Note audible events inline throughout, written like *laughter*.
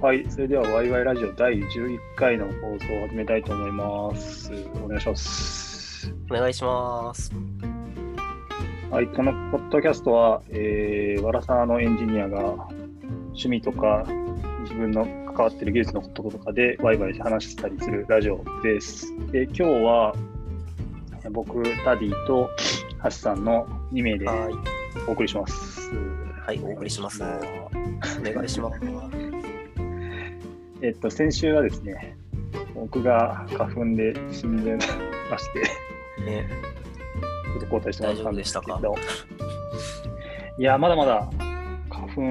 はい、それではワイワイラジオ第11回の放送を始めたいと思います。お願いします。お願いします。はい、このポッドキャストは、えー、ワラサーのエンジニアが趣味とか自分の関わっている技術のこととかでワイワイ話したりするラジオです。で、今日は僕、タディとハシさんの2名ではい。お送りします。はい、お送りします。お願いします。えっと、先週はですね、僕が花粉で死んでまして、ね、ちょっと交代してもらったんですけ大丈ど、いや、まだまだ花粉、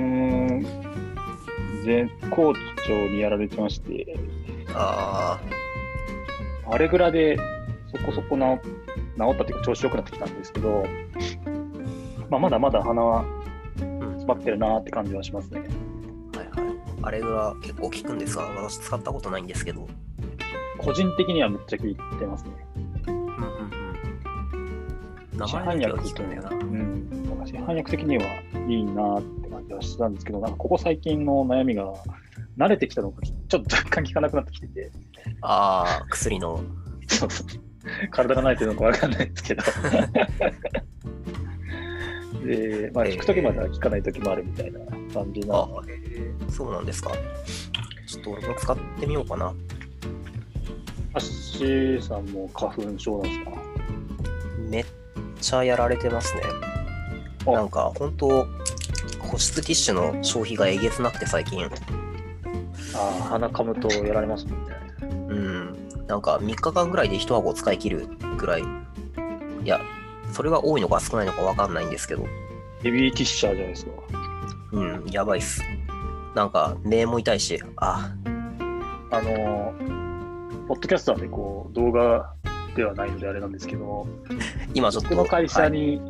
絶好調にやられてまして、ああれぐらいでそこそこな治ったというか調子良くなってきたんですけど、まあ、まだまだ鼻は詰まってるなーって感じはしますね。はいはい。あれが結構効くんですが、私使ったことないんですけど。個人的にはむっちゃ効いてますね。うんうんうん。名市前だけは販薬と効くんだよな。うん、なんか市販薬的にはいいなーって感じはしたんですけど、なんかここ最近の悩みが慣れてきたのか、ちょっと若干効かなくなってきてて、ああ、薬の。そうそう体が慣れてるのかわかんないですけど。*laughs* で、まあ、えー効くときまでは効かないときもあるみたいな感じな。ああ、えーそうなんですか。ちょっと俺も使ってみようかな。アッシーさんも花粉症なんですか？めっちゃやられてますね。あなんか、本当保湿ティッシュの消費がえげつなくて最近。ああ、鼻かむとやられますもんね。うん。なんか3日間ぐらいで1箱使い切るぐらい。いや、それが多いのか少ないのかわかんないんですけど。ヘビーティッシャーじゃないですか。うん、やばいっす。なんか、目も痛いし、あ、あのー、ポッドキャストなんでこう動画ではないのであれなんですけど、*laughs* 今ちょっと。僕の会社はいに、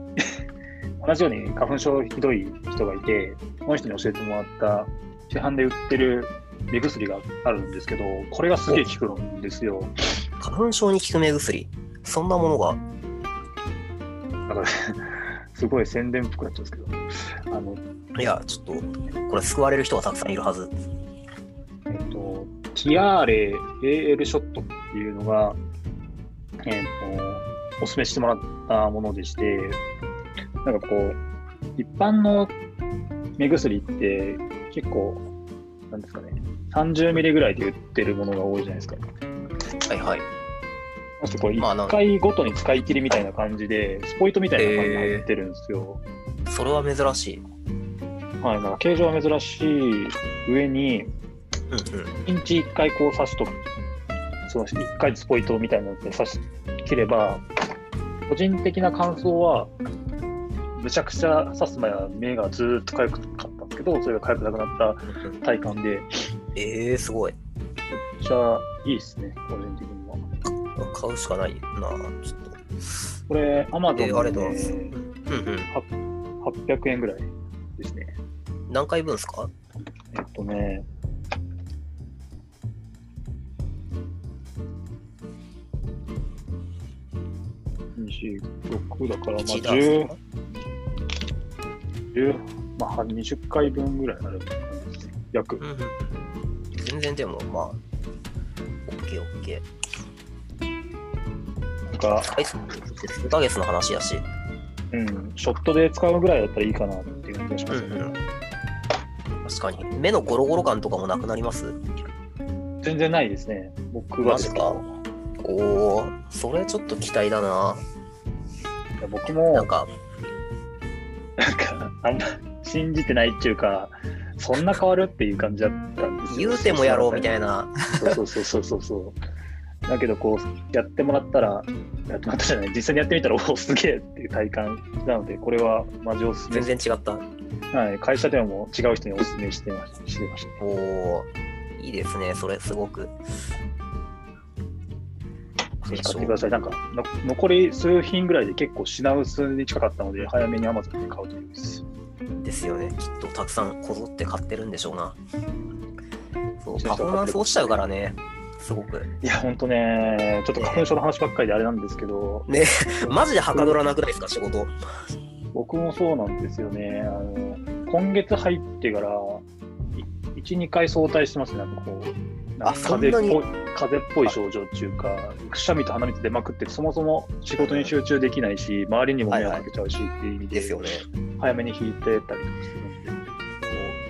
*laughs* 同じように花粉症ひどい人がいて、その人に教えてもらった市販で売ってる目薬があるんですけど、これがすげえ効くんですよ。花粉症に効く目薬？そんなものが？だから、すごい宣伝っぽくなっちゃうんですけど、あの、いや、ちょっと、これ救われる人がたくさんいるはず。えっと、ティアーレ AL ショットっていうのが、えっと、お勧めしてもらったものでして、なんかこう、一般の目薬って結構、なんですかね、30ミリぐらいで売ってるものが多いじゃないですか。はいはい。ましてこう、まあなん1回ごとに使い切りみたいな感じで、スポイトみたいな感じで入ってるんですよ。それは珍しい。はい、なんか形状は珍しい上に、うん1日1回こう刺しとく、その1回スポイトみたいなので刺し切れば、個人的な感想は、むちゃくちゃ刺す前は目がずーっと痒くかったんですけど、それが痒くなくなったうん。体感で、めっえー、すごい。ちゃいいですね、個人的には。買うしかないなちょっと。これ、アマゾえーありンでうんうん。800円ぐらいですね。何回分ですか？えっとね、26だから、まあ、1ダース10とか、10まあ、20回分ぐらいある。約う。んうん。全然でも、まあ、OK、OK。なんか、はい、数ヶ月の話だし。うん、ショットで使うぐらいだったらいいかなっていう感じがしますね。うんうん確かに。目のゴロゴロ感とかもなくなります？全然ないですね。僕はマジかおー、それちょっと期待だな。いや僕も、なんか、なんか、あんま信じてないっていうか、そんな変わるっていう感じだったんですよ。言うてもやろうみたい。な。そうそうそうそうそう。だけど、こう、やってもらったら、やってもらったじゃない、実際にやってみたら、おお、すげえっていう体感なので、これはマジおすすめ全然違った。はい、会社でも違う人におすすめしてました。してました。おー、いいですね。それ、すごく。ぜひ買ってください。なんかの、残り数品ぐらいで結構品薄に近かったので、早めに Amazon で買うといいです。ですよね。きっとたくさんこぞって買ってるんでしょうな。そうパフォーマンス落ちちゃうからね。すごく。いや、ほんとね、ちょっと花粉症の話ばっかりであれなんですけど、ね、*laughs* マジではかどらなくないですか、仕事。僕もそうなんですよね。あの今月入ってから、い1 1、2回相対してますね。なんかこう、風邪っぽい風邪っぽい症状っていうか、くしゃみと鼻水出まくって、そもそも仕事に集中できないし、周りにも迷惑かけちゃうしっていう意味で、ですよね。早めに引いてたりとかするんで。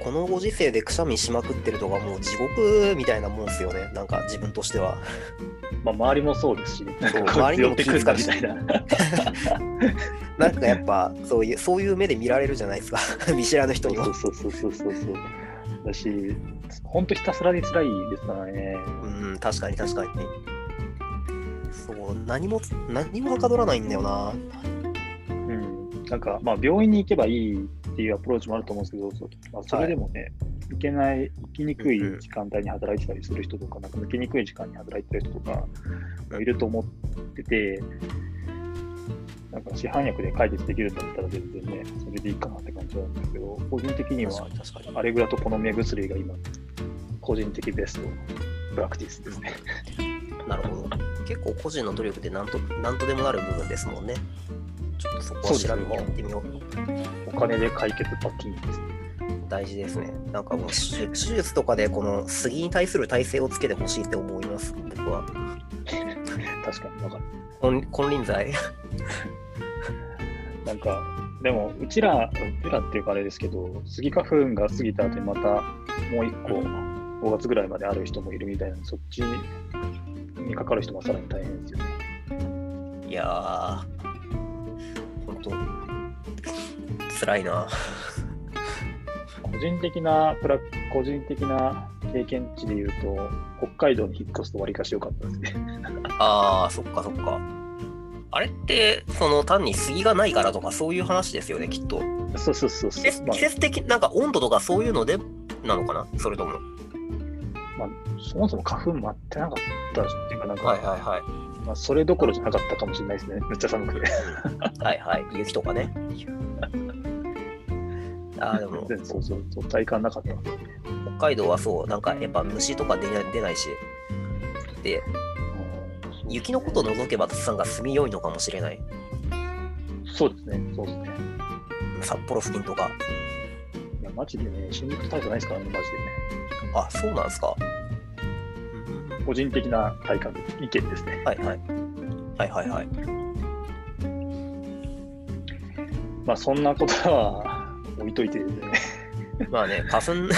このご時世でくしゃみしまくってるとかもう地獄みたいなもんですよね。なんか自分としては。まあ、周りもそうですし、なんかこ周りにもいつ寄ってくるんだみたいな。*laughs* なんかやっぱそういうそういう目で見られるじゃないですか。*laughs* 見知らぬ人にはそう。そうそうそうそうそう。だし、本当ひたすらに辛いですからね。うん、確かに確かに。そう、何も、何もはかどらないんだよな。うん。なんか、まあ、病院に行けばいいっていうアプローチもあると思うんですけど、まあ、それでもね、行けない、行きにくい時間帯に働いてたりする人とか、なんか抜けにくい時間に働いてる人とかがいると思ってて、なんか市販薬で解決できるんだったら全然ね、それでいいかなって感じなんですけど、個人的には。アレグラとこの目薬が今、個人的ベストプラクティスですね。なるほど。結構個人の努力でなんとなんとでもなる部分ですもんね。ちょっとそこは調べてやってみよう。お金で解決パッキングですね。大事ですね。なんかもう手手術とかでこの杉に対する体制をつけてほしいって思います。僕は。*laughs* 確かにわかる。金金輪際。*laughs* なんか、でも、うちら、うちらっていうかあれですけど、スギ花粉が過ぎた後にまたもう一個、5月ぐらいまである人もいるみたいなそっちにかかる人もさらに大変ですよね。いやー、本当辛いな。個人的なプラ、個人的な経験値で言うと、北海道に引っ越すとわりかし良かったですね。あー、そっかそっか。あれって、その単に杉がないからとかそういう話ですよね、きっと。そうそうそうそう季節的、なんか温度とかそういうのでなのかなそれとも。まあ、そもそも花粉待ってなかったっていうか、なんか、はいはいはい。まあ、それどころじゃなかったかもしれないですね。*laughs* めっちゃ寒くて。はいはい。雪とかね。*laughs* あーでも、全然そうそうそう、体感なかった。北海道はそう、なんかやっぱ虫とか出ない出ないし。で、雪のことを除けばさんが住みよいのかもしれない。そうですね、そうですね。札幌付近とか。いや、マジでね、新宿タイプないですからね、マジでね。あ、そうなんですか。うん個人的な体感。意見ですね。はいはい。はいはいはい。まあ、そんなことは置いといてね。まあね、花粉、*laughs*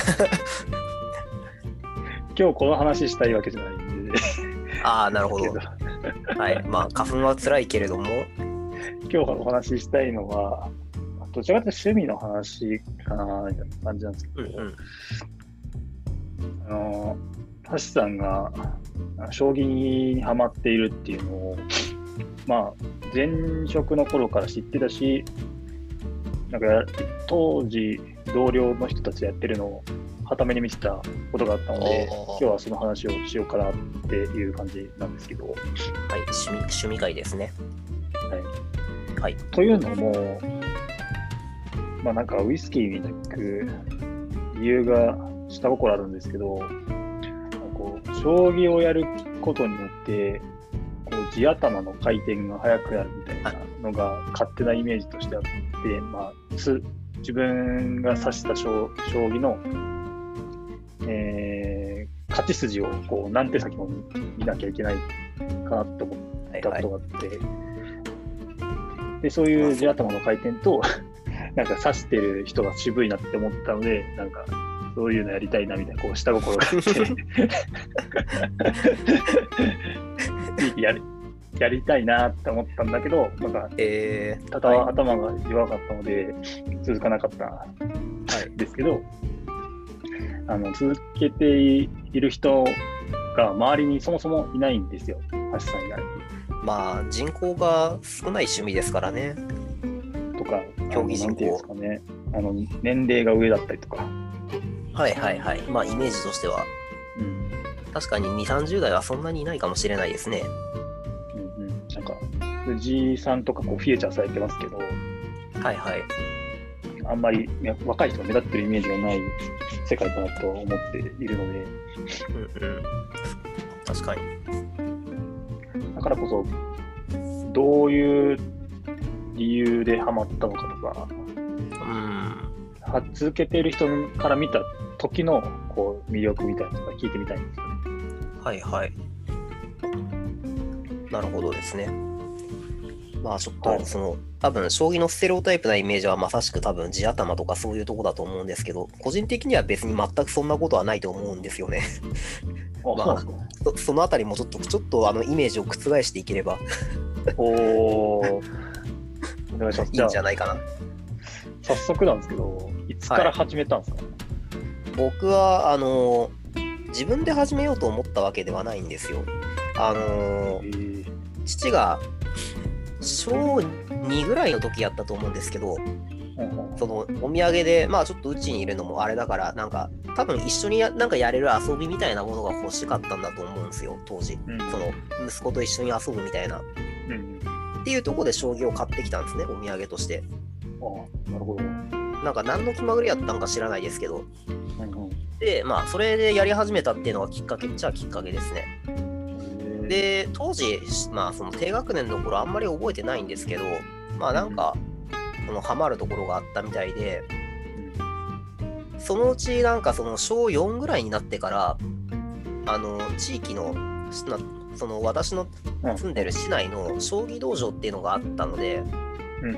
今日この話したいわけじゃないんで、ああ、なるほど。はい。まあ、花粉は辛いけれども、今日お話ししたいのは、どちらかというと趣味の話かな、みたいな感じなんですけど、うんうん。あの、橋さんが将棋にハマっているっていうのを、まあ、前職の頃から知ってたし、なんか当時、同僚の人たちやってるのを、はために見てたことがあったので、今日はその話をしようかなっていう感じなんですけど、はい。趣味、趣味会ですね。はい。というのも、まあなんかウイスキーに行く理由が下心あるんですけど、将棋をやることによって、こう地頭の回転が速くなるみたいなのが勝手なイメージとしてあって、まあ、つ自分が指した将将棋の、えー勝ち筋をこう何手先も見なきゃいけないかなって思ったこと。があって、で、そういう地頭の回転と、なんか指してる人が渋いなって思ったので、なんか、そういうのやりたいなみたいな、こう、下心があって、*laughs* やり、やりたいなって思ったんだけど、なんか、えー、ただはい頭が弱かったので、続かなかったはい。ですけど、あの続けている人が周りにそもそもいないんですよ、橋さん以外。まあ、人口が少ない趣味ですからね。とか、競技人口ね、あの年齢が上だったりとか、はいはいはい。まあ、イメージとしては、うん確かに2、30代はそんなにいないかもしれないですね。うんうん、なんか、藤井さんとかこうフィーチャーされてますけど、はいはい。あんまり、ね、若い人が目立ってるイメージがない世界かなと思っているので、うんうん。確かに。だからこそ、どういう理由でハマったのかとか、うん。は続けている人から見た時のこう魅力みたいなのとか聞いてみたいんですよね。はいはい。なるほどですね。まあちょっはいとその多分将棋のステレオタイプなイメージはまさしく多分地頭とかそういうとこだと思うんですけど個人的には別に全くそんなことはないと思うんですよね。*laughs* あ、まあそ。そそのあたりもちょっとちょっとあのイメージを覆していければおー。*laughs* お願いします。いんじゃないかな。早速なんですけど、いつから始めたんですか、僕はあの自分で始めようと思ったわけではないんですよ。あのえー父が小2ぐらいの時やったと思うんですけど、そのお土産で、まあちょっとうちにいるのもあれだから、なんか多分一緒にやなんかやれる遊びみたいなものが欲しかったんだと思うんですよ、当時。うんその息子と一緒に遊ぶみたいな。うんっていうところで将棋を買ってきたんですね、お土産として。あなるほど。なんか何の気まぐれやったんか知らないですけど。で、まあそれでやり始めたっていうのがきっかけっちゃきっかけですね。えー、で、当時、まあその低学年の頃あんまり覚えてないんですけど、まあなんか、そのハマるところがあったみたいで、そのうちなんかその小4ぐらいになってから、あの、地域の、その私のうん。住んでる市内の将棋道場っていうのがあったので、うん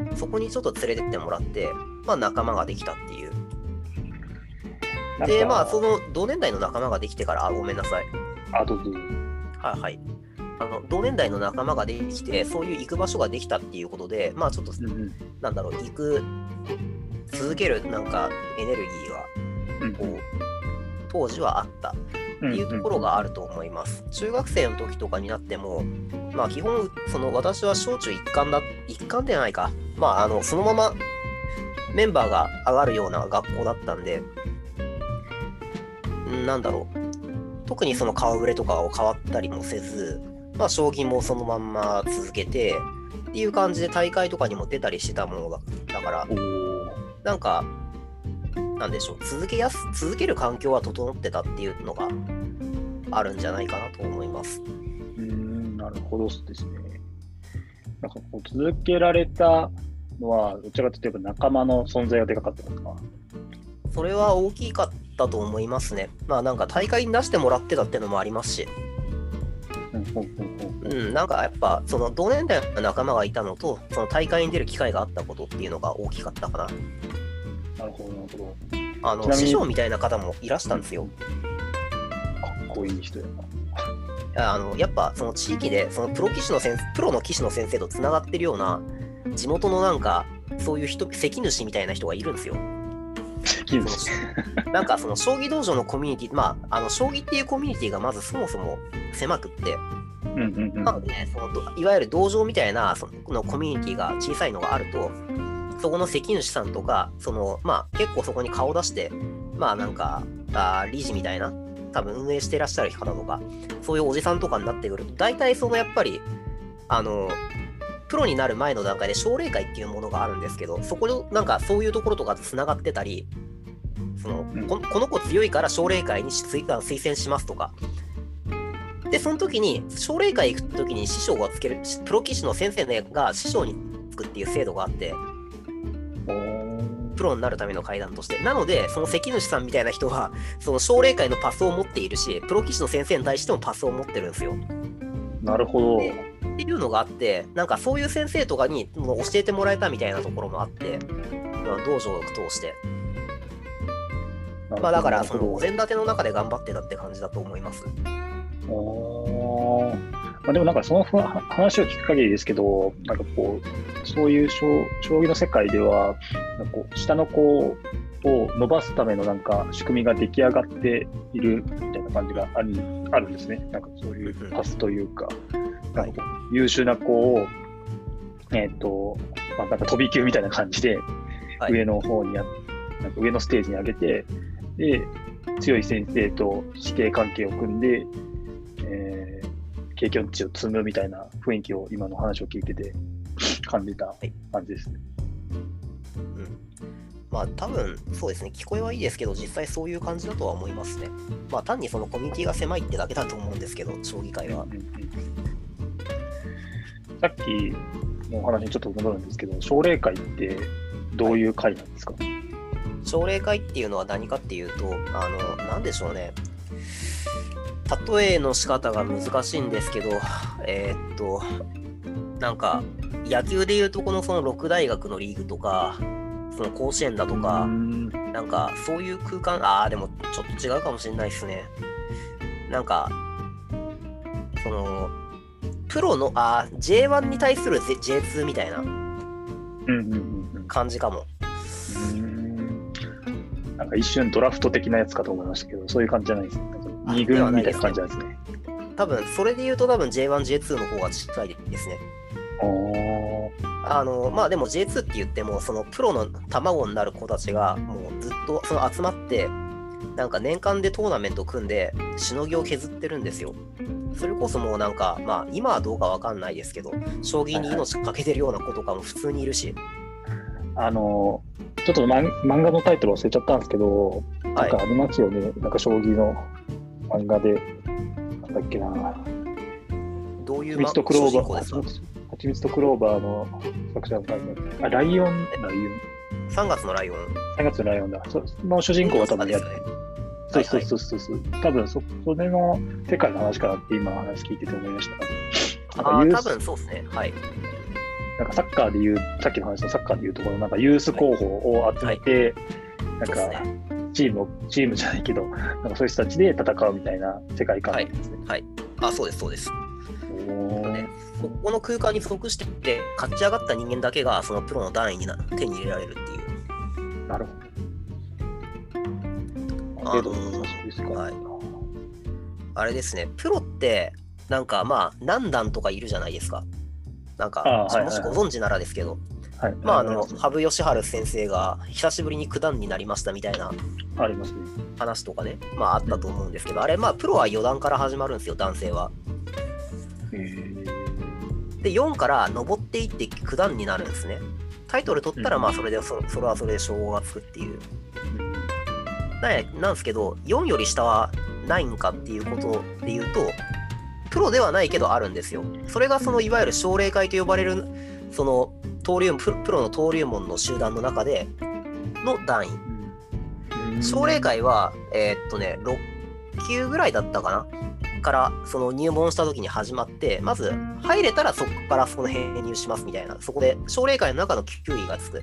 うん。そこにちょっと連れてってもらって、まあ仲間ができたっていう。で、まあその同年代の仲間ができてから、あ、ごめんなさい。あ、どうぞ。はいはい。あの同年代の仲間ができて、そういう行く場所ができたっていうことで、まあちょっと、うんうんなんだろう、行く、続けるなんかエネルギーが、うんこう、当時はあったっていうところがあると思います。中学生の時とかになっても、まあ基本、その私は小中一貫だ、一貫ではないか。まああの、そのままメンバーが上がるような学校だったんで、んなんだろう。特にその顔ぶれとかを変わったりもせず、まあ将棋もそのまんま続けて、っていう感じで大会とかにも出たりしてたものだだから、なんか、なんでしょう、続けやす、続ける環境は整ってたっていうのがあるんじゃないかなと思います。うーん、なるほどですね。なんかこう続けられたのは、どちらかというと仲間の存在がでかかったのか。それは大きかったと思いますね。まあなんか大会に出してもらってたってのもありますし、うんなんかやっぱその同年代の仲間がいたのと、その大会に出る機会があったことっていうのが大きかったかな。なるほど、なるほど。あの、師匠みたいな方もいらしたんですよ。かっこいい人やな。あのやっぱその地域でそのプロ棋士の先生プロの棋士の先生とつながってるような地元のなんかそういう人関主みたいな人がいるんですよ。金です。なんかその将棋道場のコミュニティまああの将棋っていうコミュニティがまずそもそも狭くって。うんうんうん。なのでそのどいわゆる道場みたいなそのコミュニティが小さいのがあるとそこの関主さんとかそのまあ結構そこに顔出してまあなんかあー理事みたいな多分運営してらっしゃる方とかそういうおじさんとかになってくると大体そのやっぱりあのプロになる前の段階で奨励会っていうものがあるんですけどそこでなんかそういうところとかとつながってたりそのうん。ここの子強いから奨励会に推薦しますとか。でその時に奨励会行く時に師匠がつけるプロ棋士の先生ねが師匠につくっていう制度があってプロになるための階段として。なのでその関主さんみたいな人はその奨励会のパスを持っているしプロ棋士の先生に対してもパスを持ってるんですよ。なるほど。っていうのがあってなんかそういう先生とかにもう教えてもらえたみたいなところもあってまあ道場を通して。まあだからそのお全膳立ての中で頑張ってたって感じだと思います。まあ、でもなんかそのふ話を聞く限りですけど、なんかこう、そういう将将棋の世界では、なんか下の子を伸ばすためのなんか仕組みが出来上がっているみたいな感じがあるあるんですね。なんかそういうパスというか、なん優秀な子を、えっ、と、まあ、なんか飛び級みたいな感じで、はい。上の方にや、なんか上のステージに上げて、で、強い先生と師弟関係を組んで、えー経験値を積むみたいな雰囲気を今の話を聞いてて感じたい。感じですね。うん。まあ多分そうですね。聞こえはいいですけど実際そういう感じだとは思いますね。まあ単にそのコミュニティが狭いってだけだと思うんですけど将棋界はさっきのお話にちょっと戻るんですけど、奨励会ってどういう会なんですか、奨励会っていうのは何かっていうと、あの、なんでしょうね。例えの仕方が難しいんですけど、えーっと、なんか、野球でいうとこのその6大学のリーグとか、その甲子園だとか、うんなんかそういう空間、ああ、でもちょっと違うかもしれないですね。なんか、その、プロの、ああ、J1 に対する J- J2 みたいな感じかも。うんなんか一瞬ドラフト的なやつかと思いましたけど、そういう感じじゃないですね。なんかあ二軍みたいな感じですね。多分、それで言うと多分 J1、J2 の方が近いですね。おあの、まあでも J2 って言っても、そのプロの卵になる子たちがもうずっとその集まって、なんか年間でトーナメント組んで、しのぎを削ってるんですよ。それこそもうなんか、まあ今はどうかわかんないですけど、将棋に命かけてるような子とかも普通にいるし、あの、ちょっと漫漫画のタイトル忘れちゃったんですけど、はいなんかありますよね。なんか将棋の漫画で、なんだっけな。どういう蜂蜜とクロー蜂蜜とクローバーの作者の方あ、ライオン、ライオン。3月のライオン。3月のライオンだ。その主人公が多分やっですよね。そうそうそうそうそう。多分そ、それの世界の話かなって今話聞いてて思いました。ああ、多なんかユース分そうですね。はい。なんかサッカーで言う、さっきの話のサッカーで言うところ、なんかユース候補を集めて、なんかね。チームを、チームじゃないけど、なんかそういう人たちで戦うみたいな世界観ですね。あ、そうです、そうです。ねここの空間に属してて、勝ち上がった人間だけがそのプロの段位にな手に入れられるっていう。なるほど。あすか。はいあれですね、プロって、なんかまあ、何段とかいるじゃないですか。なんか、もしご存知ならですけど、はい。まあ、あの、羽生善治先生が久しぶりに九段になりましたみたいな。話とかね、まああったと思うんですけど、あれ、まあ、プロは四段から始まるんですよ、男性は。で、4から上っていって九段になるんですね。タイトル取ったら、うんまあ、それでそ、それはそれで称号がつくっていう。なんなんですけど、4より下はないんかっていうことで言うと、プロではないけどあるんですよ。それがそのいわゆる奨励会と呼ばれる、その登竜プロプロの登竜門の集団の中での段位。うん奨励会は、えーっとね、6級ぐらいだったかなから、その入門した時に始まって、まず入れたらそこからその編入しますみたいな、そこで奨励会の中の9位がつく。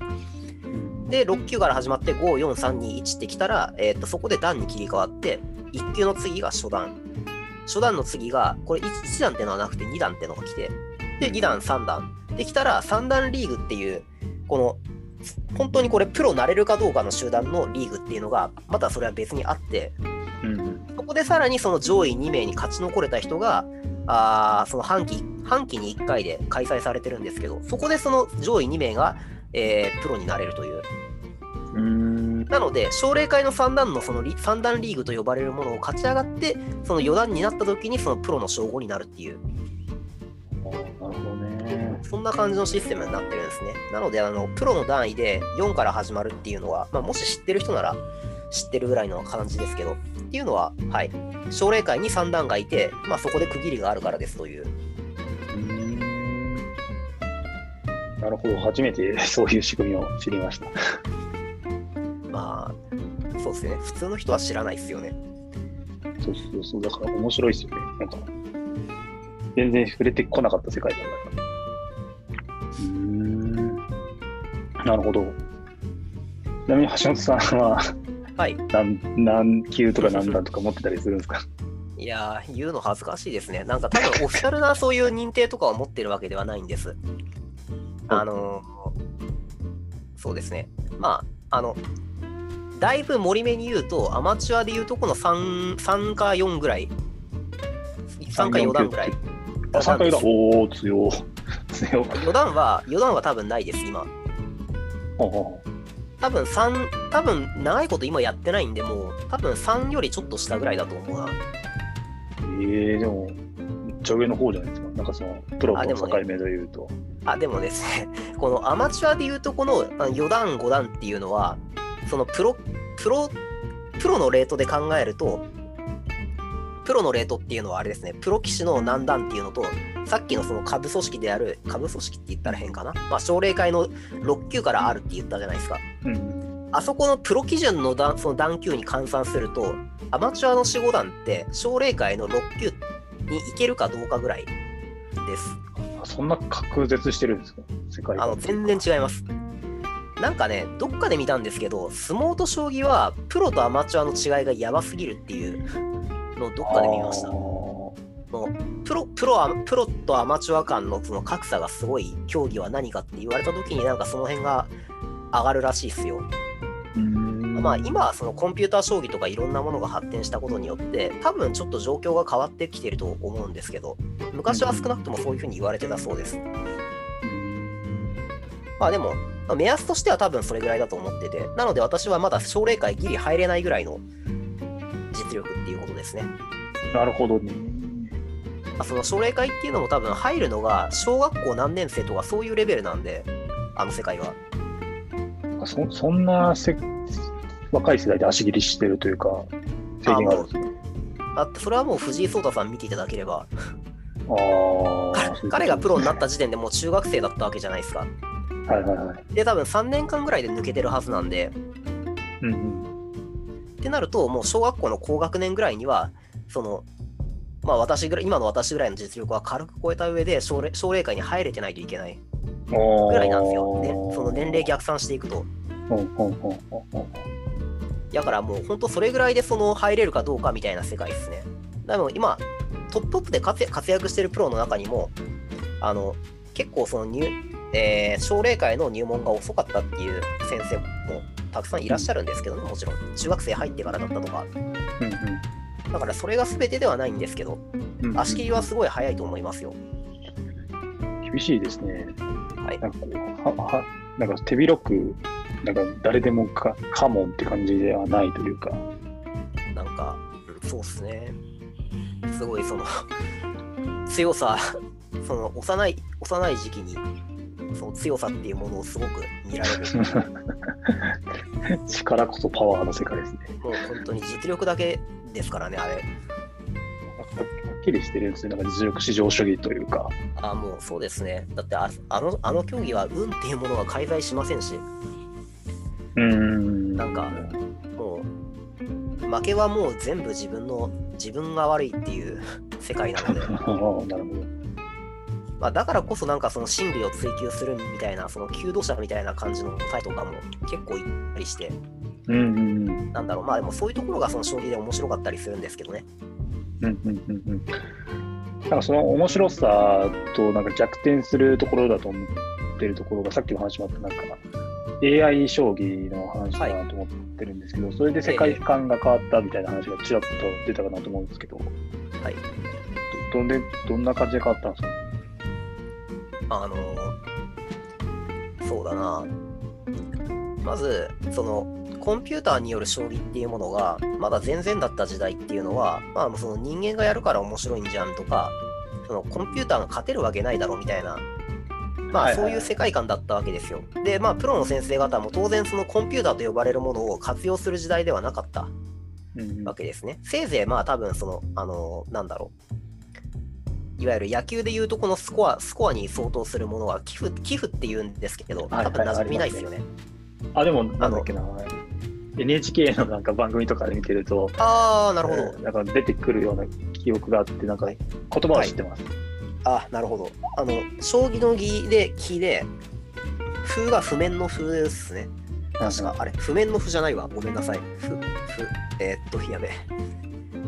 で、6級から始まって5、4、3、2、1ってきたら、えーっとそこで段に切り替わって、1級の次が初段。初段の次が、これ 1, 段ってのはなくて2段ってのが来て、で、2段、3段。できたら3段リーグっていう、この、本当にこれプロなれるかどうかの集団のリーグっていうのが、またそれは別にあって、こでさらにその上位2名に勝ち残れた人が、あーその半期、半期に1回で開催されてるんですけど、そこでその上位2名が、えープロになれるという。うんなので、奨励会の3段のそのリ3段リーグと呼ばれるものを勝ち上がって、その4段になった時にそのプロの称号になるっていう、なるほどね。そんな感じのシステムになってるんですね。なので、あのプロの段位で4から始まるっていうのは、まあ、もし知ってる人なら知ってるぐらいの感じですけど、っていうのは、はい、奨励会に3段がいて、まあ、そこで区切りがあるからですという。うんなるほど。初めて *laughs* そういう仕組みを知りました。*laughs* まあ、そうですね。普通の人は知らないですよね。そうそうそう。だから面白いですよね。なんか、全然触れてこなかった世界だから。うーん。なるほど。ちなみに橋本さんははい。何何級とか何段とか持ってたりするんですか？いやー、言うの恥ずかしいですね。なんか多分オフィシャルなそういう認定とかを持ってるわけではないんです。*laughs* あのーそうですね。まあ、あの、だいぶ盛り目に言うと、アマチュアで言うとこの 3, 3か4ぐらい。3か4段ぐらい。あ、3回だ。おお、強。強。4段は、4段は多分ないです、今。ほうほ多分3、多分長いこと今やってないんで、もう、多分3よりちょっと下ぐらいだと思うな。うええでも、めっちゃ上の方じゃないですか。なんかその、プロのあでもね境目で言うと。あ、でもですね、*laughs* このアマチュアで言うとこのあ4段5段っていうのは、そのプロ、プロ、プロのレートで考えると、プロのレートっていうのはあれですね、プロ棋士の何段っていうのと、さっきのその下部組織である、下部組織って言ったら変かな、まあ、奨励会の6級からあるって言ったじゃないですか。うん。あそこのプロ基準の段その段級に換算すると、アマチュアの守護団って、奨励会の6級に行けるかどうかぐらいです。そんな隔絶してるんですか？世界あの全然違います。なんかね、どっかで見たんですけど、相撲と将棋はプロとアマチュアの違いがやばすぎるっていうのをどっかで見ました。プロプロアプロとアマチュア間のその格差がすごい競技は何かって言われた時になんかその辺が上がるらしいですよ。まあ今はそのコンピューター将棋とかいろんなものが発展したことによって多分ちょっと状況が変わってきてると思うんですけど昔は少なくともそういうふうに言われてたそうです。まあでもまあ目安としては多分それぐらいだと思っててなので私はまだ奨励会ギリ入れないぐらいの実力っていうことですね。なるほどね。まあその奨励会っていうのも多分入るのが小学校何年生とかそういうレベルなんであの世界は。そそんなせ若い世代で足切りしてるというか、制限があるんですね。だってそれはもう藤井聡太さん見ていただければああ。彼がプロになった時点でもう中学生だったわけじゃないですか。はいはいはい。で、多分3年間ぐらいで抜けてるはずなんで、うんうん。ってなると、もう小学校の高学年ぐらいには、その、まあ私ぐらい、今の私ぐらいの実力は軽く超えた上で奨励奨励会に入れてないといけないぐらいなんですよ。ね、その年齢逆算していくと。だからもう本当それぐらいでその入れるかどうかみたいな世界ですね。でも今、トップトップで活躍活躍してるプロの中にも、あの、結構その入、えー奨励会の入門が遅かったっていう先生もたくさんいらっしゃるんですけどね、もちろん。中学生入ってからだったとか。うんだからそれが全てではないんですけど、うんうん足切りはすごい早いと思いますよ。厳しいですね。はい。なんかこう、は、は、なんか手広く、なんか誰でもか、かもって感じではないというか。なんか、うんそうっすね。すごいその、強さ、その幼い、幼い時期に、その強さっていうものをすごく見られる。力こそパワーの世界ですね。もう本当に実力だけですからね、あれ。はっきりしてるんですよ。なんか実力至上主義というか。あもうそうですね。だってああのあの競技は運っていうものは介在しませんし、うーん。なんかもう負けはもう全部自分の自分が悪いっていう世界なので、*laughs* なるほど。まあ、だからこそなんかその真理を追求するみたいな、その求道者みたいな感じの回とかも結構いったりして、うんうんうん。なんだろう、まあでもそういうところがその将棋で面白かったりするんですけどね。うんうんうんうん。なんかその面白さとなんか逆転するところだと思ってるところがさっきの話もあったなんか AI 将棋の話かなと思ってるんですけど、それで世界観が変わったみたいな話がちらっと出たかなと思うんですけど、はい。どどんでどんな感じで変わったんですか？あのそうだな。まず、その、コンピューターによる将棋っていうものが、まだ全然だった時代っていうのは、まあ、その人間がやるから面白いんじゃんとか、そのコンピューターが勝てるわけないだろうみたいな、まあ、そういう世界観だったわけですよ。で、まあ、プロの先生方も当然、そのコンピューターと呼ばれるものを活用する時代ではなかったうんうんわけですね。せいぜいまあ多分その、あのなんだろう。いわゆる野球でいうとこのスコア、スコアに相当するものは寄付、寄付って言うんですけど、はいはい多分馴染みないですよね。あ、でも、なんだっけな。NHK のなんか番組とかで見てると、ああ、なるほど。うんなんか出てくるような記憶があって、なんかはい言葉は知ってます。あなるほど。あの、将棋の儀で木で、風が譜面の風ですね。確か、あれ、譜面の譜じゃないわ。ごめんなさい。ふ、ふ、えーっと、やべえ。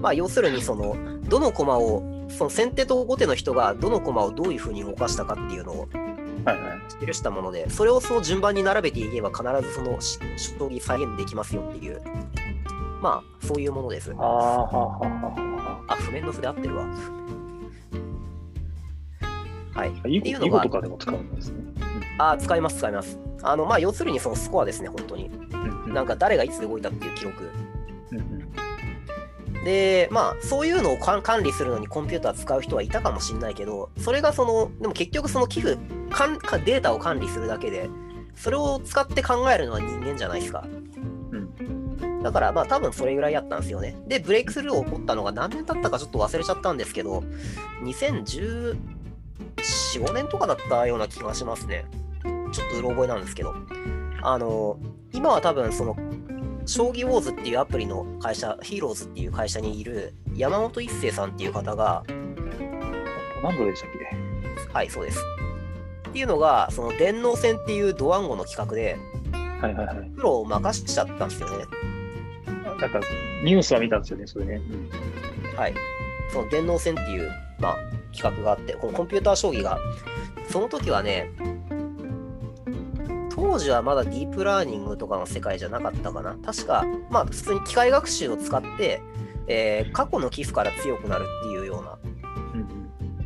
まあ、要するに、その、どの駒を、その先手と後手の人がどの駒をどういうふうに動かしたかっていうのを。記したもので、それをその順番に並べていけば必ずそのし将棋再現できますよっていう、まあ、そういうものです。ああ、譜面の筆合ってるわ。はい。っていうのとかでも使うんですね。あ、使います、使います。あの、まあ、要するにそのスコアですね、本当に。うんなんか誰がいつ動いたっていう記録。で、まあ、そういうのを管理するのにコンピューター使う人はいたかもしれないけど、それがその、でも結局その寄付、かんかデータを管理するだけで、それを使って考えるのは人間じゃないですか。うんだからまあ多分それぐらいやったんですよね。で、ブレイクスルーを起こったのが何年経ったかちょっと忘れちゃったんですけど、2014、5年とかだったような気がしますね。ちょっとうろ覚えなんですけど。あの、今は多分その将棋ウォーズっていうアプリの会社、ヒーローズっていう会社にいる山本一生さんっていう方が、何度でしたっけ？はい、そうです。っていうのが、その電脳戦っていうドワンゴの企画で、はいはいはい。プロを任しちゃったんですよね。なんか、ニュースは見たんですよね、それね。はい。その電脳戦っていう、まあ、企画があって、このコンピューター将棋が、その時はね、当時はまだディープラーニングとかの世界じゃなかったかな。確か、まあ、普通に機械学習を使って、えー過去の寄付から強くなるっていうような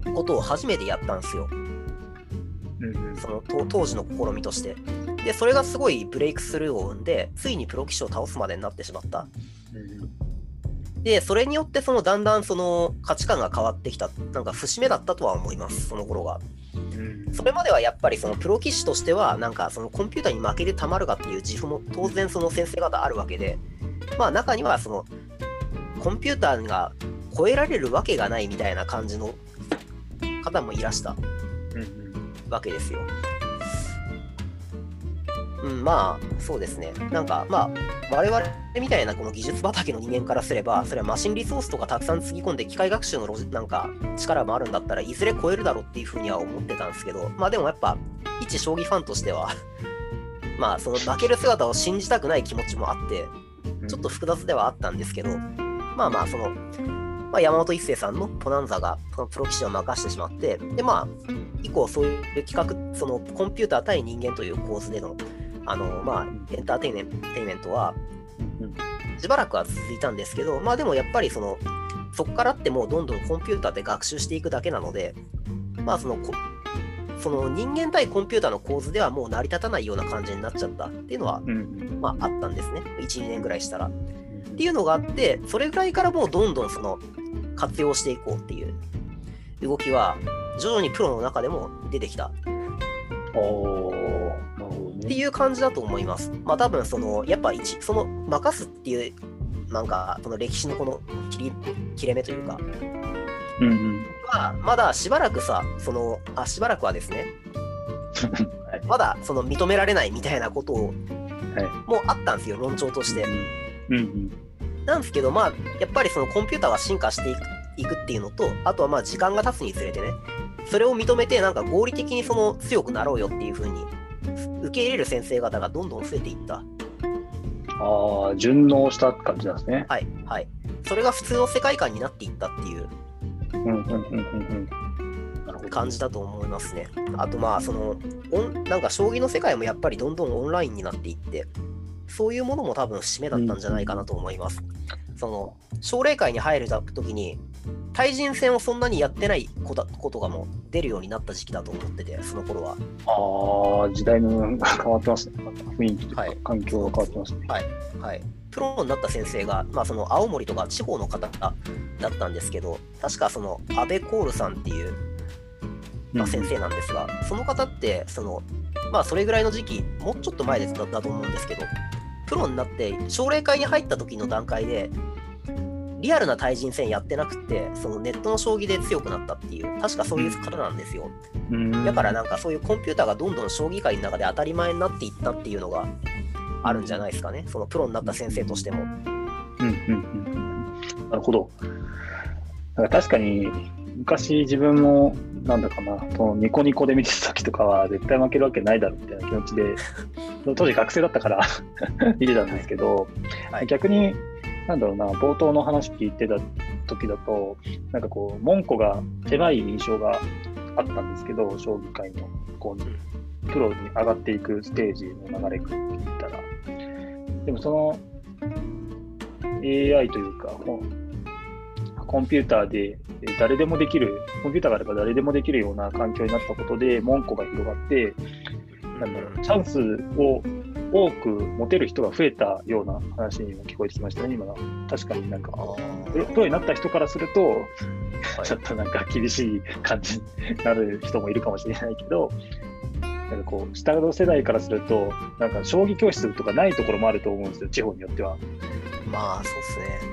うんことを初めてやったんですよ。そのと当時の試みとして。で、それがすごいブレイクスルーを生んで、ついにプロ棋士を倒すまでになってしまった。うんで、それによって、そのだんだんその価値観が変わってきた、なんか節目だったとは思います、その頃が。うんそれまではやっぱりそのプロ棋士としては、なんかそのコンピューターに負けてたまるかっていう自負も当然その先生方あるわけで、まあ中にはそのコンピューターが超えられるわけがないみたいな感じの方もいらしたわけですよ。うん、まあ、そうですね。なんか、まあ、我々みたいなこの技術畑の人間からすれば、それはマシンリソースとかたくさんつぎ込んで、機械学習のロジなんか力もあるんだったらいずれ超えるだろうっていうふうには思ってたんですけど、まあでもやっぱ、一将棋ファンとしては、*laughs* まあ、その負ける姿を信じたくない気持ちもあって、うん。ちょっと複雑ではあったんですけど、まあまあ、その、まあ、山本一成さんのポナンザがそのプロ棋士を任してしまって、で、まあ、以降そういう企画、そのコンピューター対人間という構図での、あの、まあ、エンターテイメンテイメントはうん、しばらくは続いたんですけど、まあでもやっぱりその、そこからってもうどんどんコンピューターで学習していくだけなので、まあそのこ、その人間対コンピューターの構図ではもう成り立たないような感じになっちゃったっていうのは、まああったんですね。1、2年ぐらいしたら。っうんていうのがあって、それぐらいからもうどんどんその活用していこうっていう動きは、徐々にプロの中でも出てきたおーなるほどね。っていう感じだと思います。まあ多分その、やっぱ一、その任すっていう、なんか、その歴史のこの切り切れ目というか、うんうん。はまだしばらくさ、その、あ、しばらくはですね、*laughs* はい。まだその認められないみたいなことを、はい。もうあったんですよ、論調として。うんうん。なんですけど、まあ、やっぱりそのコンピューターが進化していくいくっていうのと、あとはまあ時間が経つにつれてね、それを認めて、なんか合理的にその強くなろうよっていう風に受け入れる先生方がどんどん増えていった。ああ、順応した感じなんですね。はい、はい。それが普通の世界観になっていったっていう。感じだと思いますね。あとまあ、その、オンなんか将棋の世界もやっぱりどんどんオンラインになっていって、そういうものも多分節目だったんじゃないかなと思います。その、奨励会に入るときに、対人戦をそんなにやってないことことがもう出るようになった時期だと思ってて、その頃は。ああ、時代のが変わってますね。雰囲気とかはい環境が変わってますね。はい。プロになった先生が、まあ、その青森とか地方の方だったんですけど、確かその安倍コールさんっていう、まあ、先生なんですが、その方って、その、まあ、それぐらいの時期、もうちょっと前だだと思うんですけど、プロになって、奨励会に入った時の段階で、リアルな対人戦やってなくて、そのネットの将棋で強くなったっていう、確かそういう方なんですよ。うんだからなんかそういうコンピューターがどんどん将棋界の中で当たり前になっていったっていうのがあるんじゃないですかね。そのプロになった先生としても。うんうんうんうんなるほど。なんか確かに、昔自分も、なんだかな、そのニコニコで見てた時とかは、絶対負けるわけないだろうみたいな気持ちで、*laughs* 当時学生だったから見てたんですけど、はい逆に、なんだろうな、冒頭の話聞いてた時だと、なんかこう、門戸が狭い印象があったんですけど、将棋界の、こう、プロに上がっていくステージの流れから言ったら。でもその AI というか、コンピューターでえー誰でもできる、コンピューターがあれば誰でもできるような環境になったことで、門戸が広がって、なんだろう、チャンスを多く持てる人が増えたような話にも聞こえてきましたね、今の。確かになんか、プロになった人からすると、ちょっとなんか厳しい感じになる人もいるかもしれないけど、なんかこう、下の世代からすると、なんか将棋教室とかないところもあると思うんですよ、地方によっては。まあ、そうっすね。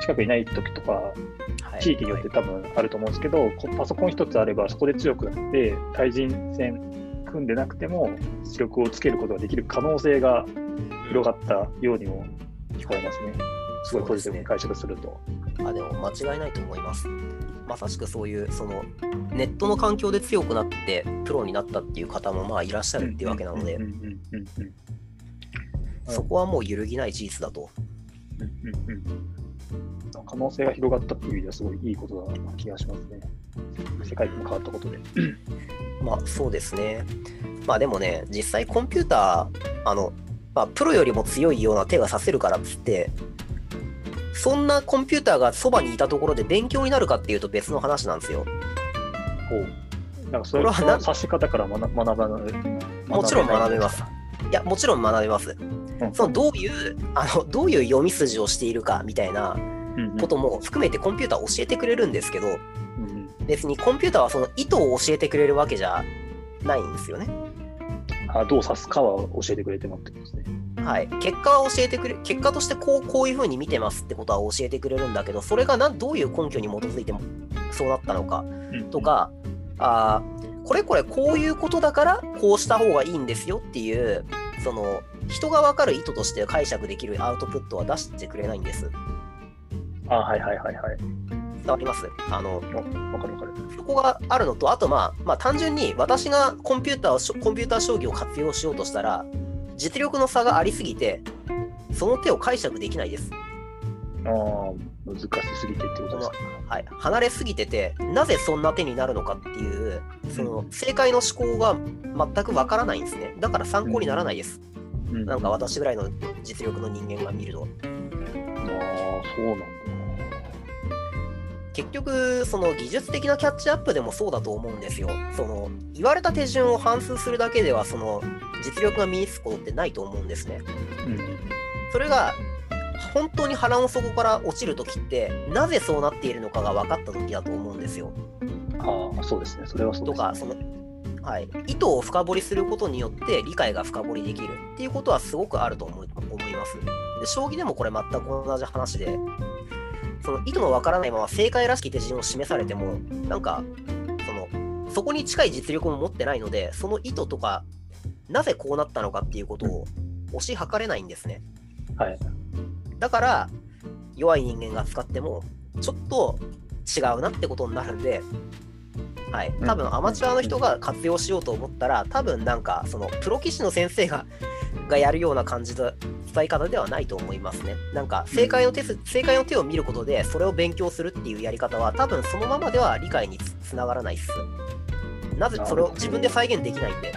近くにない時とか、地域によって多分あると思うんですけど、こパソコン一つあればそこで強くなって、対人戦組んでなくても出力をつけることができる可能性が広がったようにも聞こえますね。すごいポジティブに解釈すると。あでも間違いないと思います。まさしくそういうそのネットの環境で強くなってプロになったっていう方もまあいらっしゃるっていうわけなのでそこはもう揺るぎない事実だと。うんうんうん可能性が広がったっていう意味ではすごいいいことだな気がしますね。世界も変わったことで。*laughs* まあそうですね。まあでもね、実際コンピューター、あの、まあ、プロよりも強いような手がさせるからっつって、そんなコンピューターがそばにいたところで勉強になるかっていうと別の話なんですよ。ほう。なんかそれは指し方から学学ばない。もちろん学べます。いや、もちろん学べます。うんそのどういう、あの、どういう読み筋をしているかみたいなうんうん。ことも含めてコンピューター教えてくれるんですけど、うん別にコンピューターはその意図を教えてくれるわけじゃないんですよね。あどう指すかは教えてくれてもってことですね。はい、結果は教えてくれ結果としてこうこういうふうに見てますってことは教えてくれるんだけどそれがなどういう根拠に基づいてもそうなったのかとか、あーこれこれこういうことだからこうした方がいいんですよっていうその人が分かる意図として解釈できるアウトプットは出してくれないんです。あはいはいはいはい。伝わります？あのわわかるわかる。そこがあるのとあとまあまあ単純に私がコンピューターをしコンピューター将棋を活用しようとしたら実力の差がありすぎてその手を解釈できないです。ああ、難しすぎてってことですか。はい、離れすぎててなぜそんな手になるのかっていうその正解の思考が全くわからないんですねだから参考にならないです、うんなんか私ぐらいの実力の人間が見るとああ、そうなんだ結局その技術的なキャッチアップでもそうだと思うんですよその言われた手順を反数するだけではその実力が身につくことってないと思うんですねな。うんそれが本当に腹の底から落ちるときってなぜそうなっているのかが分かった時だと思うんですよああ、そうですね。それはそうです、ね。とか、その、はい、意図を深掘りすることによって理解が深掘りできるっていうことはすごくあると思い思います。で将棋でもこれ全く同じ話で、その意図のわからないまま正解らしき手順を示されても、なんか、その、そこに近い実力も持ってないので、その意図とか、なぜこうなったのかっていうことを推し量れないんですね。はい。だから、弱い人間が使っても、ちょっと違うなってことになるんで、はい、多分アマチュアの人が活用しようと思ったら、多分なんか、そのプロ棋士の先生が *laughs* がやるような感じの伝え方ではないと思いますね。なんか、正解の手す、正解の手を見ることで、それを勉強するっていうやり方は、多分そのままでは理解につつながらないっす。なぜそれを自分で再現できないんで、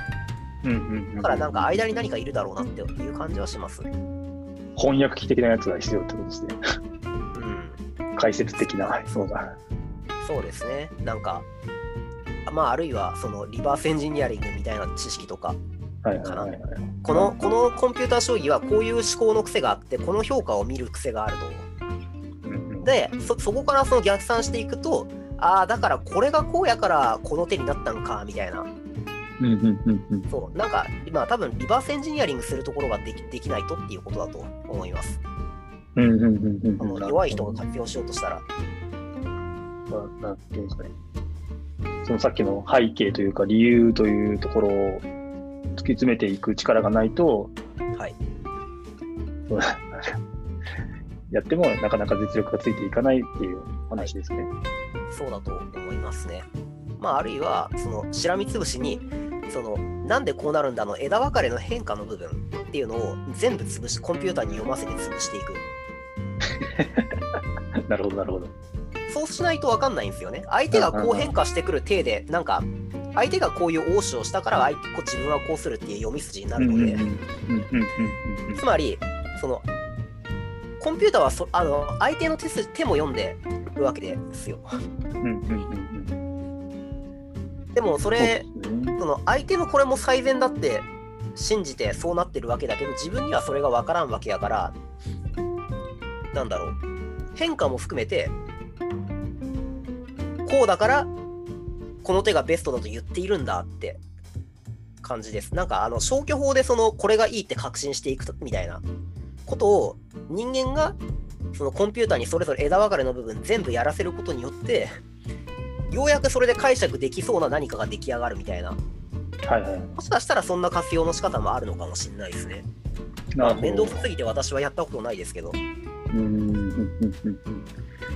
うんうん、うん。だからなんか間に何かいるだろうなっていう感じはします。翻訳機的なやつが必要ってことですね。うん。解説的なそうだ。そうですね。なんか、まあ、あるいは、その、リバースエンジニアリングみたいな知識とか、はいはいはいはい。この、このコンピューター将棋はこういう思考の癖があって、この評価を見る癖があると。で、そ、そこからその逆算していくと、ああ、だからこれがこうやからこの手になったんか、みたいな。うんうんうんうん。そう、なんか、まあ多分リバースエンジニアリングするところができできないとっていうことだと思います。うんうんうんうんあの弱い人が活用しようとしたら。まあなそのさっきの背景というか理由というところを突き詰めていく力がないと、はい。*laughs* やってもなかなか実力がついていかないっていう話ですね。そうだと思いますね。まあ、あるいは、その、しらみつぶしに、その、なんでこうなるんだの枝分かれの変化の部分っていうのを全部潰し、コンピューターに読ませて潰していく。なるほどなるほど。そうしないと分かんないんですよね。相手がこう変化してくる体で、なんか、相手がこういう応酬をしたから相手こ自分はこうするっていう読み筋になるので、つまり、その、コンピューターはそあの相手の手す手も読んでるわけですよ。でもそれ、その相手のこれも最善だって信じてそうなってるわけだけど自分にはそれが分からんわけやからなんだろう。変化も含めてこうだからこの手がベストだと言っているんだって感じです。なんかあの消去法でそのこれがいいって確信していくとみたいなことを人間がそのコンピューターにそれぞれ枝分かれの部分全部やらせることによってようやくそれで解釈できそうな何かが出来上がるみたいな。はいはい。もしかしたらそんな活用の仕方もあるのかもしれないですね。まあ、面倒くさすぎて私はやったことないですけど、うん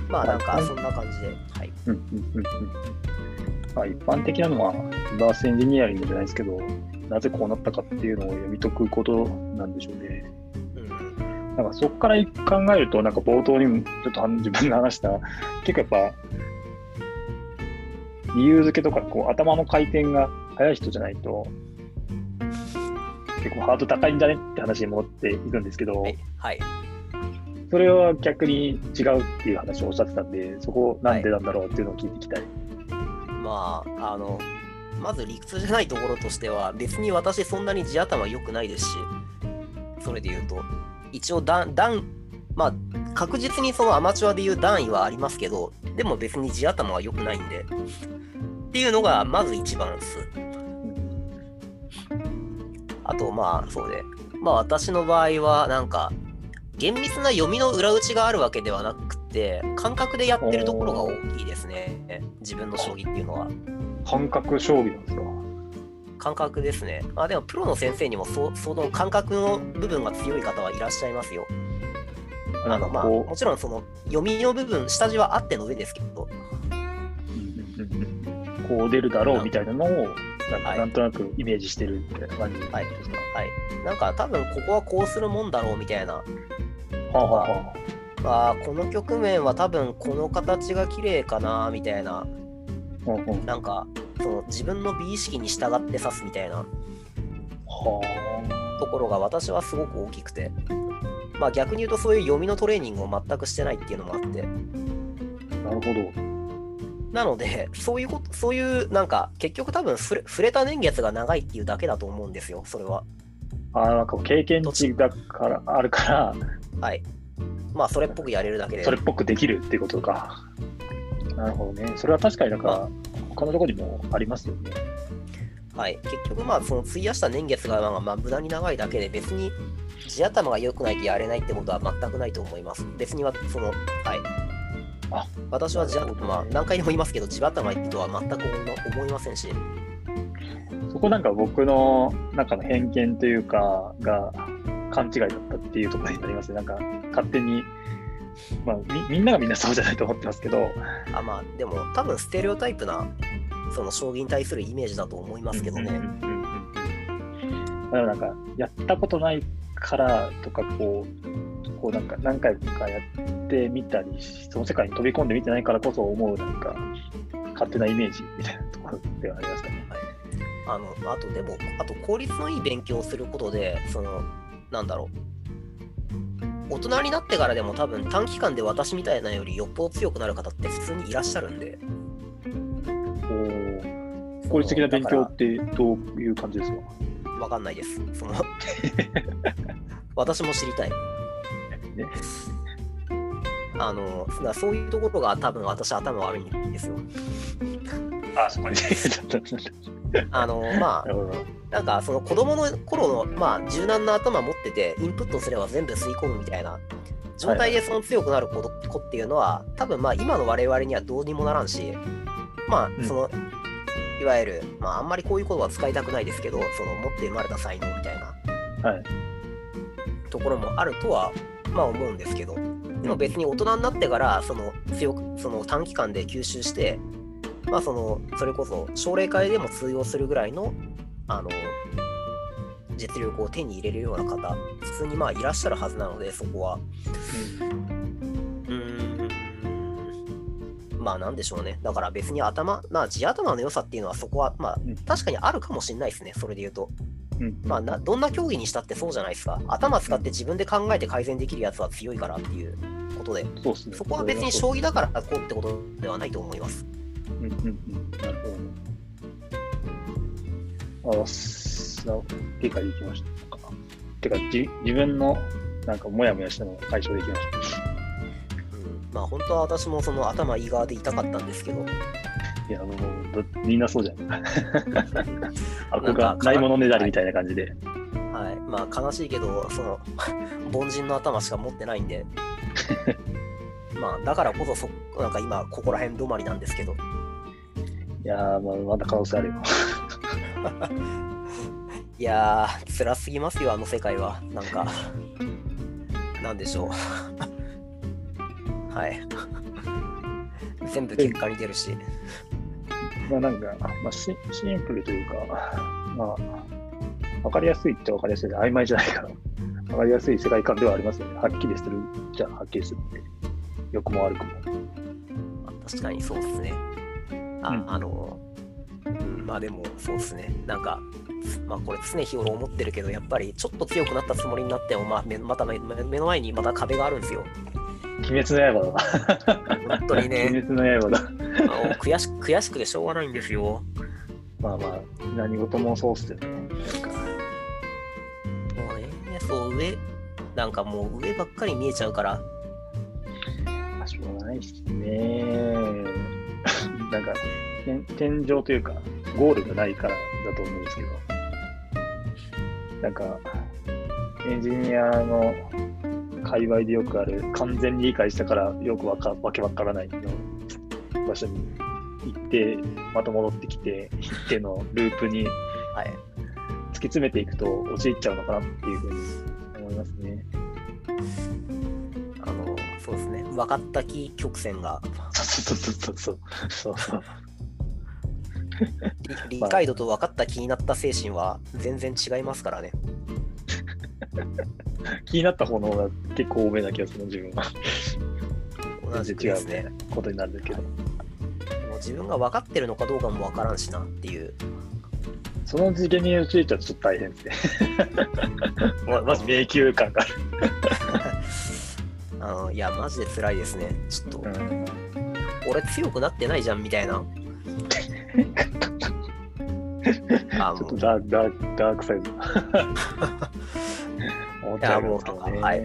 まあなんかそんな感じで、はい。うんうんうんうんまあ、一般的なのは、リバースエンジニアリングじゃないですけど、なぜこうなったかっていうのを読み解くことなんでしょうね。うん、なんかそこから考えると、なんか冒頭にもちょっと自分が話した、結構やっぱ、理由付けとかこう頭の回転が速い人じゃないと、結構ハード高いんじゃねって話に戻っていくんですけど、はい。はい。それは逆に違うっていう話をおっしゃってたんで、そこなんでなんだろうっていうのを聞いていきたい。まあ、あの、まず理屈じゃないところとしては、別に私そんなに地頭良くないですし、それで言うと、一応段、段、まあ、確実にそのアマチュアでいう段位はありますけど、でも別に地頭は良くないんで、っていうのがまず一番です。あと、まあ、そうで、まあ私の場合は、なんか、厳密な読みの裏打ちがあるわけではなくて、感覚でやってるところが大きいですね。自分の将棋っていうのは。感覚将棋なんですか？感覚ですね。まあでもプロの先生にもそその感覚の部分が強い方はいらっしゃいますよ。あのまあこもちろんその読みの部分、下地はあっての上ですけど、こう出るだろうみたいなのを、なんなんとなくイメージしてるみたいな感じですか？はいなんか多分ここはこうするもんだろうみたいな、はあはあはあーこの局面は多分この形が綺麗かなみたいな、あうんう。んなんかその自分の美意識に従って指すみたいな。はところが私はすごく大きくて、まあ逆に言うとそういう読みのトレーニングを全くしてないっていうのもあって、あ、なるほど。なので、そういうこと、そういう、なんか、結局多分触れ、触れた年月が長いっていうだけだと思うんですよ、それは。ああ、なんか経験値だから、あるから、はい。まあ、それっぽくやれるだけで。それっぽくできるっていうことか。なるほどね。それは確かになんか、他のところにもありますよね。はい。結局、まあ、その費やした年月が、まあ、まあ無駄に長いだけで、別に、地頭が良くないとやれないってことは全くないと思います。別には、その、はい。あ私は地頭、まあ、何回でも言いますけど、地頭がいいとは全く思いませんし、そこなんか僕の中の偏見というか、が勘違いだったっていうところになりますね。なんか勝手に、まあみみんながみんなそうじゃないと思ってますけど、あ、まあ、でも、多分、ステレオタイプな、その、将棋に対するイメージだと思いますけどね。うんうんうんうんだからなんか、やったことないからとか、こう、こうなんか何回かやってみたり、その世界に飛び込んでみてないからこそ思う、なんか、勝手なイメージみたいなところではありますかね。あの、あとでも、あと効率のいい勉強をすることで、その、なんだろう。大人になってからでも多分短期間で私みたいなよりよっぽど強くなる方って普通にいらっしゃるんで。こう効率的な勉強ってどういう感じですか？わかんないです。その *laughs* 私も知りたい。ねあの、そういうところが多分私頭悪いんですよ。あ、そこに。*laughs* あの、まあな、んかその子供の頃の、まあ、柔軟な頭持ってて、インプットすれば全部吸い込むみたいな状態でその強くなる子子っていうのは、多分まあ今の我々にはどうにもならんし、まうん。あその、いわゆる、まああんまりこういうことは使いたくないですけど、その持って生まれた才能みたいなはい。ところもあるとは、まあ思うんですけど、でも別に大人になってから、その強く、その短期間で吸収して、まあその、それこそ奨励会でも通用するぐらいの、あの、実力を手に入れるような方、普通にまあいらっしゃるはずなので、そこは。うーん。まあなんでしょうね。だから別に頭、まあ地頭の良さっていうのはそこは、まあうん確かにあるかもしれないですね、それで言うと。まあな、どんな競技にしたってそうじゃないですか。頭使って自分で考えて改善できるやつは強いからっていうことで、そうですね。そこは別に将棋だからこうってことではないと思います。うんうんうん。なるほどね。あ、す理解できました。てか、じ自分のなんかモヤモヤしたのが解消できました。うん、まあ本当は私もその頭いい側でいたかったんですけど、いや、もうどみんなそうじゃん。あ、こなんかがないものねだりみたいな感じで。はい、まあ悲しいけど、その凡人の頭しか持ってないんで、*laughs* まあだからこそそ、なんか今ここら辺止まりなんですけど、いやー、まあ、まだ可能性あるよ。*laughs* いやー、辛すぎますよ、あの世界は。なんか、なんでしょう。*laughs* はい。全部結果に出るし。まあなんか、まあシ、シンプルというか、まあ、わかりやすいってわかりやすいで曖昧じゃないから、わかりやすい世界観ではありますよね。はっきりするじゃあはっきりするって。良くも悪くも。確かにそうですね。あ、うんあの、うんまあでもそうですね。なんか、まあこれ常日頃思ってるけど、やっぱりちょっと強くなったつもりになっても、まあ目また目目の前にまた壁があるんですよ。鬼滅の刃だ。本当にね、*laughs* 鬼滅の刃だ。悔し悔しくてしょうがないんですよ。まあまあ、何事もそうっすよね。もうね、そう上、なんかもう上ばっかり見えちゃうから、まあしょうがないっすね。なんか、天天井というか、ゴールがないからだと思うんですけど、なんか、エンジニアの界隈でよくある、完全に理解したからよくわかわけわからないの場所に行って、また戻ってきて、一定のループにはい。突き詰めていくと陥っちゃうのかなっていうふうに思いますね。そうですね。分かった気曲線が、そうそうそうそうそうそう。*laughs* 理理解度と分かった気になった精神は全然違いますからね。*laughs* 気になった方の方が結構多めな気がする自分は。同じく違うね。ことになるんだけど。もう自分が分かってるのかどうかも分からんしなっていう。その次元に陥っちゃうとちょっと大変ですね。*laughs* ままず迷宮感がある。いや、マジで辛いですね。ちょっと、うん俺強くなってないじゃんみたいな。*laughs* ちょっとダークサイド。*laughs* いやもう。はい、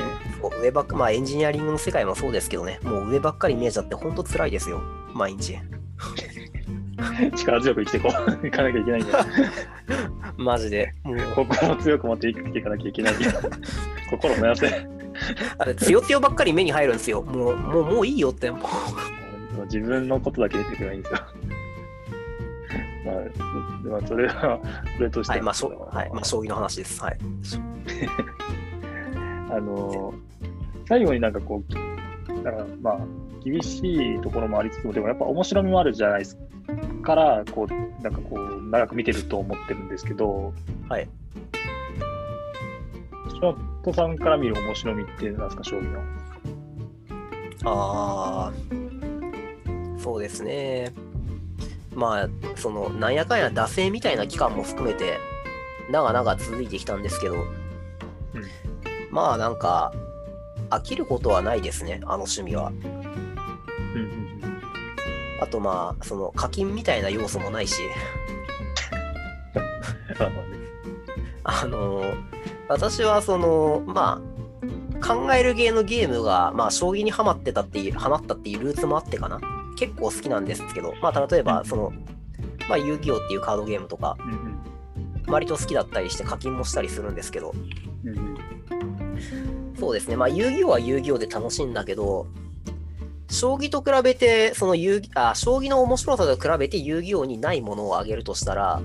上ばっか、まあエンジニアリングの世界もそうですけどね、もう上ばっかり見えちゃって、本当辛いですよ、毎日。*laughs* 力強く生きていこう。いかなきゃいけないんだよ。マジで。心を強く持って生きていかなきゃいけない。心燃やせ。*laughs* あれ、強強ばっかり目に入るんですよ。もう、もう、もういいよって。もう自分のことだけ出てくればいいんですよ。*laughs* まあ、まあ、それは、それとしてはい、まあ、しょはい、まあ、将棋の話です。はい。*laughs* あの、最後になんかこう、だからまあ、厳しいところもありつつも、でもやっぱ面白みもあるじゃないですか。から、こう、なんかこう、長く見てると思ってるんですけど、はい。ショットさんから見る面白みって何ですか、将棋の？ああ、そうですね。まあ、その、なんやかんや惰性みたいな期間も含めて、長々続いてきたんですけど、まあ、なんか、飽きることはないですね、あの趣味は。うんうんあと、まあ、その、課金みたいな要素もないし、*laughs* うん。あの私はその、まあ、考える系のゲームが、まあ、将棋にハマってたっていう、ハマったっていうルーツもあってかな。結構好きなんですけど、まあ、例えば、その、まあ、遊戯王っていうカードゲームとか、割と好きだったりして課金もしたりするんですけど、そうですね、まあ、遊戯王は遊戯王で楽しいんだけど、将棋と比べて、その遊戯あ、将棋の面白さと比べて遊戯王にないものを挙げるとしたら、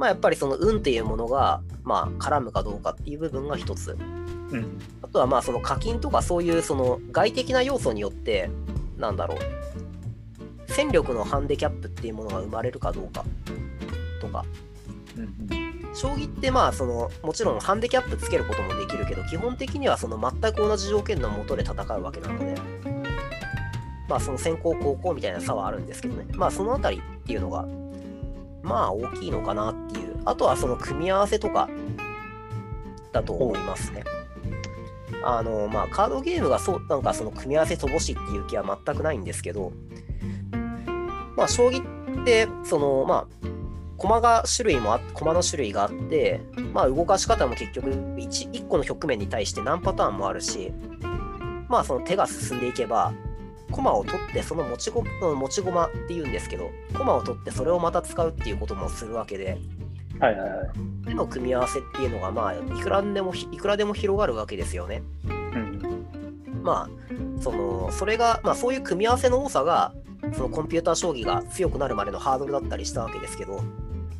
まあ、やっぱりその運っていうものが、まあ、絡むかどうかっていう部分が一つ。うん。あとはまあその課金とかそういうその外的な要素によってなんだろう。戦力のハンデキャップっていうものが生まれるかどうかとか。うんうん。将棋ってまあそのもちろんハンデキャップつけることもできるけど基本的にはその全く同じ条件のもとで戦うわけなので。まあその先行後攻みたいな差はあるんですけどね。まあそのあたりっていうのがまあ大きいのかなっていう。あとはその組み合わせとか。だと思いますね。あのまあカードゲームがそうなんかその組み合わせ乏しいっていう気は全くないんですけど。まあ将棋ってそのまあ駒が種類もあ駒の種類があって、まあ、動かし方も結局 1, 1個の局面に対して何パターンもあるし、まあ、その手が進んでいけば、駒を取ってその持ちご持ち駒っていうんですけど駒を取ってそれをまた使うっていうこともするわけで。はいはいはい、手の組み合わせっていうのが、まあ、いくらでもいくらでも広がるわけですよね。うん、まあそのそれが、まあ、そういう組み合わせの多さがそのコンピューター将棋が強くなるまでのハードルだったりしたわけですけど、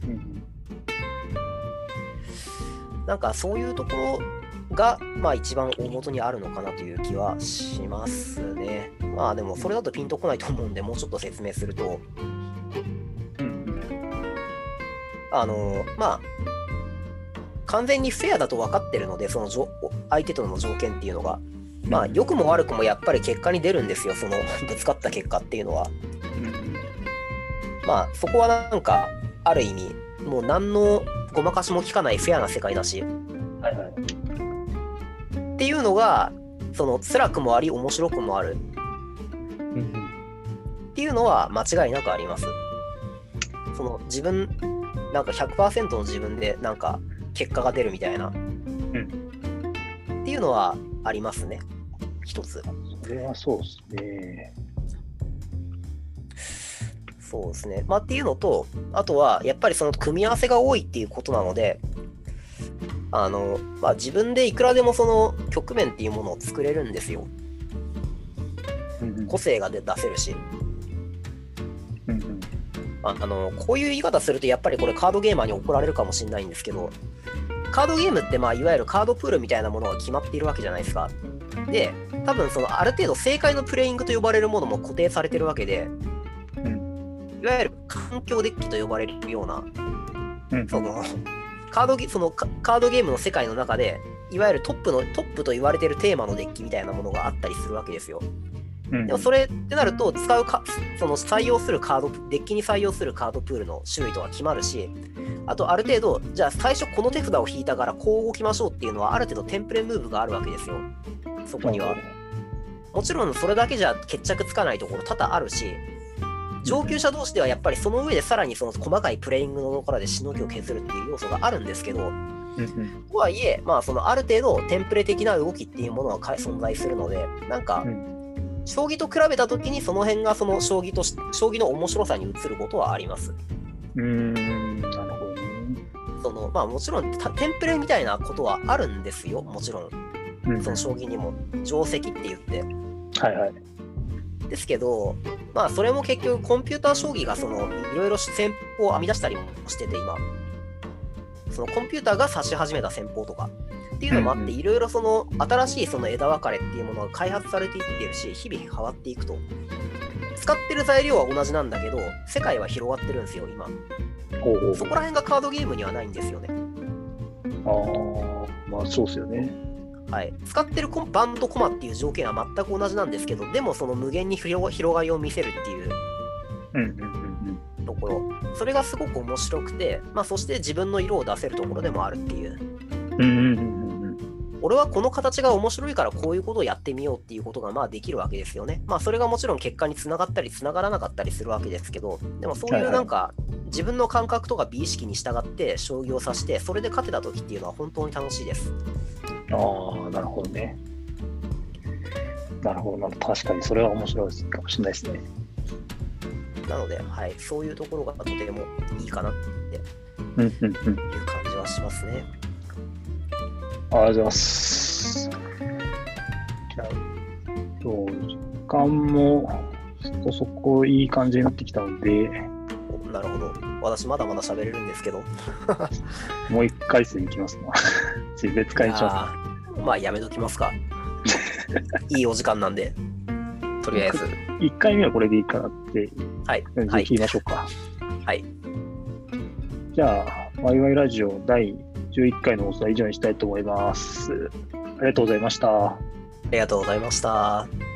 うん、なんかそういうところが、まあ一番大元にあるのかなという気はしますね。まあでもそれだとピンとこないと思うんで、もうちょっと説明すると、あの、まあ、完全にフェアだと分かってるので、そのじょ相手との条件っていうのが、まあ良くも悪くもやっぱり結果に出るんですよ、そのぶつかった結果っていうのは。まあそこはなんか、ある意味、もう何のごまかしも効かないフェアな世界だし、はいはい。っていうのが、その辛くもあり、面白くもあるうんっていうのは間違いなくあります。その自分、なんか100%の自分でなんか結果が出るみたいな、っていうのはありますね。一つ。それはそうですね。そうですね。まあっていうのと、あとはやっぱりその組み合わせが多いっていうことなので、あの、まあ自分でいくらでもその局面っていうものを作れるんですよ。うん個性が出出せるし。うんうん。ああのこういう言い方するとやっぱりこれカードゲーマーに怒られるかもしれないんですけどカードゲームってまあいわゆるカードプールみたいなものが決まっているわけじゃないですか。で多分そのある程度正解のプレイングと呼ばれるものも固定されてるわけでいわゆる環境デッキと呼ばれるようなうん。そのカードゲそのカカードゲームの世界の中でいわゆるトップのトップと言われてるテーマのデッキみたいなものがあったりするわけですようんでもそれってなると、使うか、その採用するカード、デッキに採用するカードプールの種類とか決まるし、あとある程度、じゃあ最初この手札を引いたからこう動きましょうっていうのは、ある程度テンプレムーブがあるわけですよ。そこには。もちろんそれだけじゃ決着つかないところ多々あるし、上級者同士ではやっぱりその上でさらにその細かいプレイングのところでしのぎを削るっていう要素があるんですけど、とはいえ、まあそのある程度テンプレ的な動きっていうものはか存在するので、なんか、うん将棋と比べたときにその辺がその将棋とし将棋の面白さに移ることはあります。うーん、なるほどね。そのまあもちろんたテンプレみたいなことはあるんですよ、もちろんその将棋にも定石って言って。はいはい。ですけど、まあそれも結局コンピューター将棋がそのいろいろ戦法を編み出したりもしてて今。そのコンピューターが指し始めた戦法とか。っていうのもあっていろいろその新しいその枝分かれっていうものが開発されていってるし日々変わっていくと。使ってる材料は同じなんだけど世界は広がってるんですよ今。そこら辺がカードゲームにはないんですよね。ああ、まあそうですよね。はい、使ってるバンドコマっていう条件は全く同じなんですけどでもその無限に広が広がりを見せるっていうところ。それがすごく面白くて、まあ、そして自分の色を出せるところでもあるっていう。俺はこの形が面白いからこういうことをやってみようっていうことがまあできるわけですよね。まあそれがもちろん結果につながったりつながらなかったりするわけですけどでもそういうなんか自分の感覚とか美意識に従って将棋を指してそれで勝てた時っていうのは本当に楽しいですああ、なるほどね。なるほどな。確かにそれは面白いかもしれないですね。なので、はい、そういうところがとてもいいかなってうんうんうん。いう感じはしますねありがとうございます。じゃあ、今日時間もそこそこいい感じになってきたので、おなるほど。私まだまだ喋れるんですけど。*laughs* もう一回戦いきますな。次別会にしままあやめときますか。*laughs* いいお時間なんで。とりあえず。す。一回目はこれでいいかなって、はい。はいじゃあ切。りましょうか。はい。じゃあ、ワイワイラジオ第11回の放送は以上にしたいと思います。ありがとうございました。ありがとうございました。